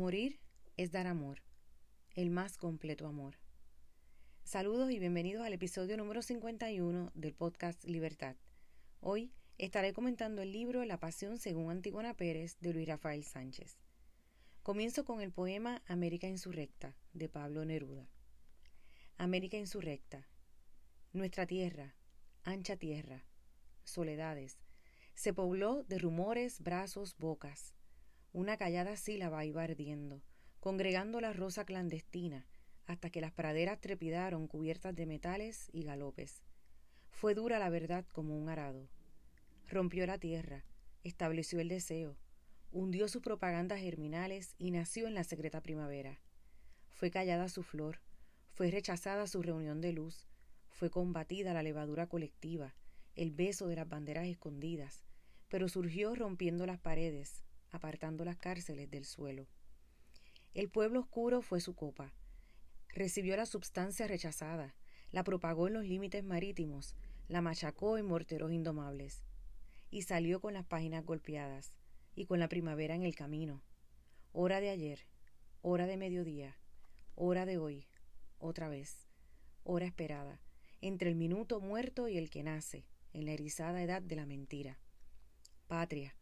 Morir es dar amor, el más completo amor. Saludos y bienvenidos al episodio número 51 del podcast Libertad. Hoy estaré comentando el libro La Pasión según Antigona Pérez de Luis Rafael Sánchez. Comienzo con el poema América Insurrecta de Pablo Neruda. América Insurrecta. Nuestra tierra, ancha tierra, soledades, se pobló de rumores, brazos, bocas una callada sílaba iba ardiendo, congregando la rosa clandestina, hasta que las praderas trepidaron cubiertas de metales y galopes. Fue dura la verdad como un arado. Rompió la tierra, estableció el deseo, hundió sus propagandas germinales y nació en la secreta primavera. Fue callada su flor, fue rechazada su reunión de luz, fue combatida la levadura colectiva, el beso de las banderas escondidas, pero surgió rompiendo las paredes, apartando las cárceles del suelo. El pueblo oscuro fue su copa. Recibió la substancia rechazada, la propagó en los límites marítimos, la machacó en morteros indomables. Y salió con las páginas golpeadas, y con la primavera en el camino. Hora de ayer, hora de mediodía, hora de hoy, otra vez, hora esperada, entre el minuto muerto y el que nace, en la erizada edad de la mentira. Patria,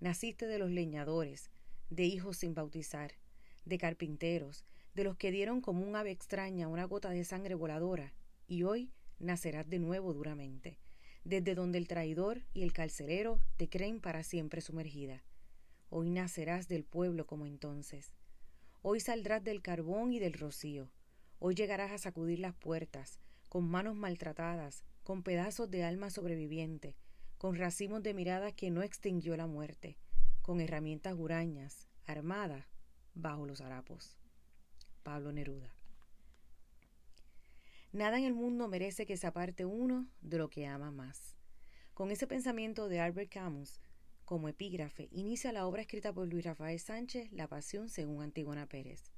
Naciste de los leñadores, de hijos sin bautizar, de carpinteros, de los que dieron como un ave extraña una gota de sangre voladora, y hoy nacerás de nuevo duramente, desde donde el traidor y el carcelero te creen para siempre sumergida. Hoy nacerás del pueblo como entonces. Hoy saldrás del carbón y del rocío. Hoy llegarás a sacudir las puertas, con manos maltratadas, con pedazos de alma sobreviviente, con racimos de miradas que no extinguió la muerte, con herramientas hurañas, armadas bajo los harapos. Pablo Neruda. Nada en el mundo merece que se aparte uno de lo que ama más. Con ese pensamiento de Albert Camus como epígrafe, inicia la obra escrita por Luis Rafael Sánchez, La Pasión según Antígona Pérez,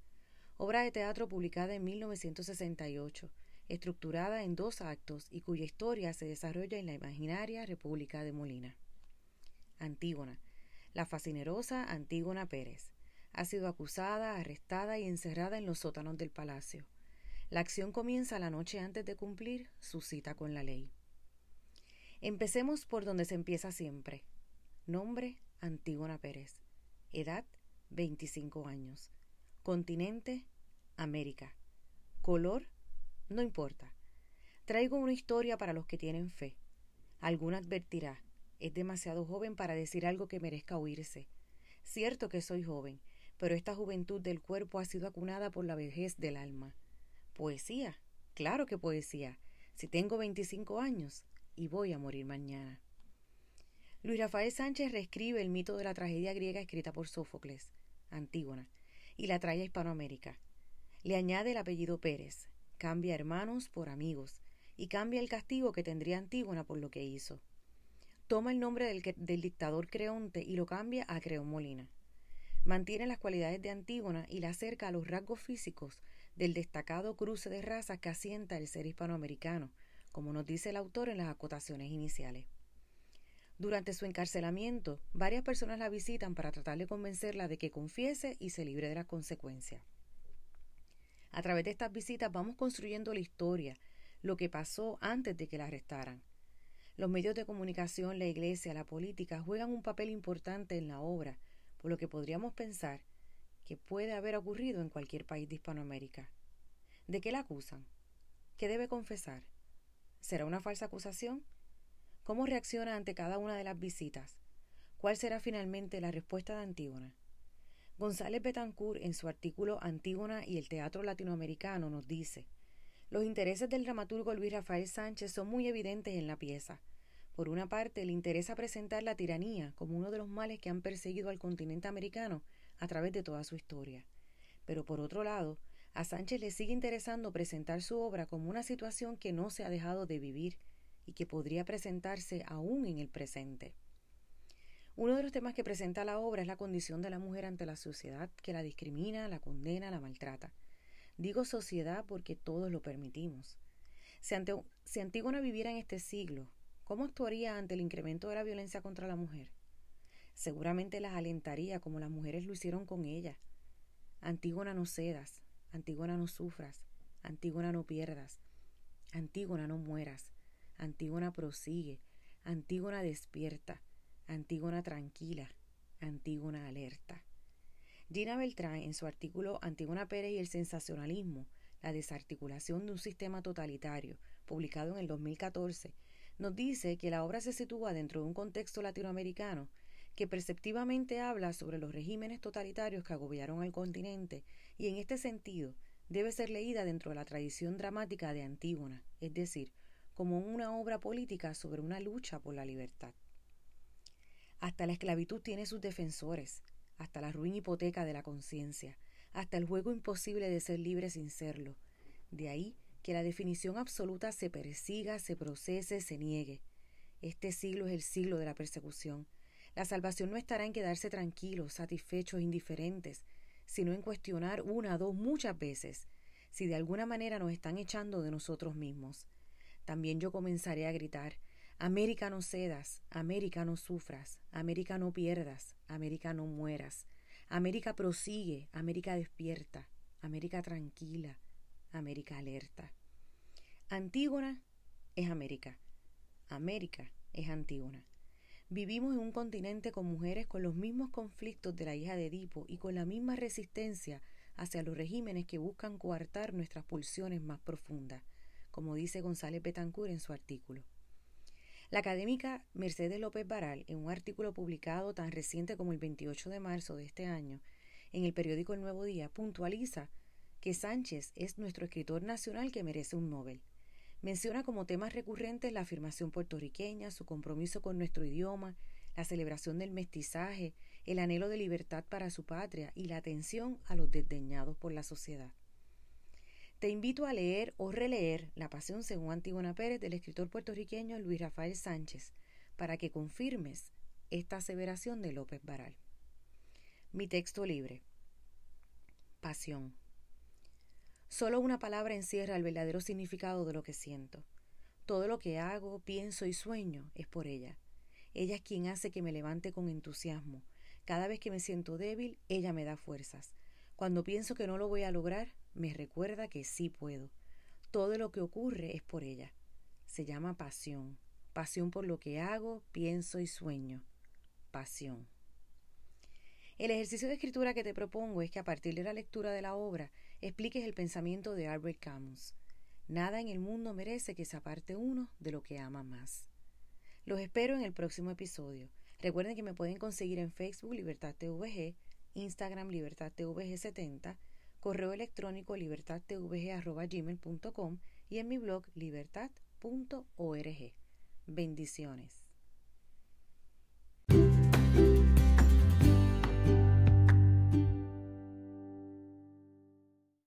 obra de teatro publicada en 1968 estructurada en dos actos y cuya historia se desarrolla en la imaginaria República de Molina. Antígona, la fascinerosa Antígona Pérez, ha sido acusada, arrestada y encerrada en los sótanos del palacio. La acción comienza la noche antes de cumplir su cita con la ley. Empecemos por donde se empieza siempre. Nombre Antígona Pérez. Edad 25 años. Continente América. Color no importa. Traigo una historia para los que tienen fe. Alguna advertirá, es demasiado joven para decir algo que merezca oírse. Cierto que soy joven, pero esta juventud del cuerpo ha sido acunada por la vejez del alma. Poesía, claro que poesía, si tengo 25 años y voy a morir mañana. Luis Rafael Sánchez reescribe el mito de la tragedia griega escrita por Sófocles, Antígona, y la trae a Hispanoamérica. Le añade el apellido Pérez, cambia hermanos por amigos y cambia el castigo que tendría Antígona por lo que hizo. Toma el nombre del, del dictador Creonte y lo cambia a Creón Molina. Mantiene las cualidades de Antígona y la acerca a los rasgos físicos del destacado cruce de razas que asienta el ser hispanoamericano, como nos dice el autor en las acotaciones iniciales. Durante su encarcelamiento, varias personas la visitan para tratar de convencerla de que confiese y se libre de las consecuencias. A través de estas visitas vamos construyendo la historia, lo que pasó antes de que la arrestaran. Los medios de comunicación, la iglesia, la política juegan un papel importante en la obra, por lo que podríamos pensar que puede haber ocurrido en cualquier país de Hispanoamérica. ¿De qué la acusan? ¿Qué debe confesar? ¿Será una falsa acusación? ¿Cómo reacciona ante cada una de las visitas? ¿Cuál será finalmente la respuesta de Antígona? González Betancourt, en su artículo Antígona y el teatro latinoamericano, nos dice: Los intereses del dramaturgo Luis Rafael Sánchez son muy evidentes en la pieza. Por una parte, le interesa presentar la tiranía como uno de los males que han perseguido al continente americano a través de toda su historia. Pero por otro lado, a Sánchez le sigue interesando presentar su obra como una situación que no se ha dejado de vivir y que podría presentarse aún en el presente. Uno de los temas que presenta la obra es la condición de la mujer ante la sociedad que la discrimina, la condena, la maltrata. Digo sociedad porque todos lo permitimos. Si, Antígona viviera en este siglo, ¿cómo actuaría ante el incremento de la violencia contra la mujer? Seguramente las alentaría como las mujeres lo hicieron con ella. Antígona no cedas, Antígona no sufras, Antígona no pierdas, Antígona no mueras, Antígona prosigue, Antígona despierta, Antígona tranquila, Antígona alerta. Gina Beltrán, en su artículo Antígona Pérez y el sensacionalismo, la desarticulación de un sistema totalitario, publicado en el 2014, nos dice que la obra se sitúa dentro de un contexto latinoamericano que perceptivamente habla sobre los regímenes totalitarios que agobiaron al continente y en este sentido debe ser leída dentro de la tradición dramática de Antígona, es decir, como una obra política sobre una lucha por la libertad. Hasta la esclavitud tiene sus defensores, hasta la ruin hipoteca de la conciencia, hasta el juego imposible de ser libre sin serlo. De ahí que la definición absoluta se persiga, se procese, se niegue. Este siglo es el siglo de la persecución. La salvación no estará en quedarse tranquilos, satisfechos, indiferentes, sino en cuestionar una, dos, muchas veces si de alguna manera nos están echando de nosotros mismos. También yo comenzaré a gritar América no cedas, América no sufras, América no pierdas, América no mueras, América prosigue, América despierta, América tranquila, América alerta. Antígona es América, América es Antígona. Vivimos en un continente con mujeres con los mismos conflictos de la hija de Edipo y con la misma resistencia hacia los regímenes que buscan coartar nuestras pulsiones más profundas, como dice González Betancourt en su artículo. La académica Mercedes López Baral, en un artículo publicado tan reciente como el 28 de marzo de este año en el periódico El Nuevo Día, puntualiza que Sánchez es nuestro escritor nacional que merece un Nobel. Menciona como temas recurrentes la afirmación puertorriqueña, su compromiso con nuestro idioma, la celebración del mestizaje, el anhelo de libertad para su patria y la atención a los desdeñados por la sociedad. Te invito a leer o releer La Pasión según Antígona Pérez del escritor puertorriqueño Luis Rafael Sánchez para que confirmes esta aseveración de López Baral. Mi texto libre. Pasión. Solo una palabra encierra el verdadero significado de lo que siento. Todo lo que hago, pienso y sueño es por ella. Ella es quien hace que me levante con entusiasmo. Cada vez que me siento débil, ella me da fuerzas. Cuando pienso que no lo voy a lograr, me recuerda que sí puedo. Todo lo que ocurre es por ella. Se llama pasión. Pasión por lo que hago, pienso y sueño. Pasión. El ejercicio de escritura que te propongo es que a partir de la lectura de la obra expliques el pensamiento de Albert Camus. Nada en el mundo merece que se aparte uno de lo que ama más. Los espero en el próximo episodio. Recuerden que me pueden conseguir en Facebook Libertad TVG, Instagram Libertad TVG 70 correo electrónico libertadtvg.gmail.com y en mi blog libertad.org. Bendiciones.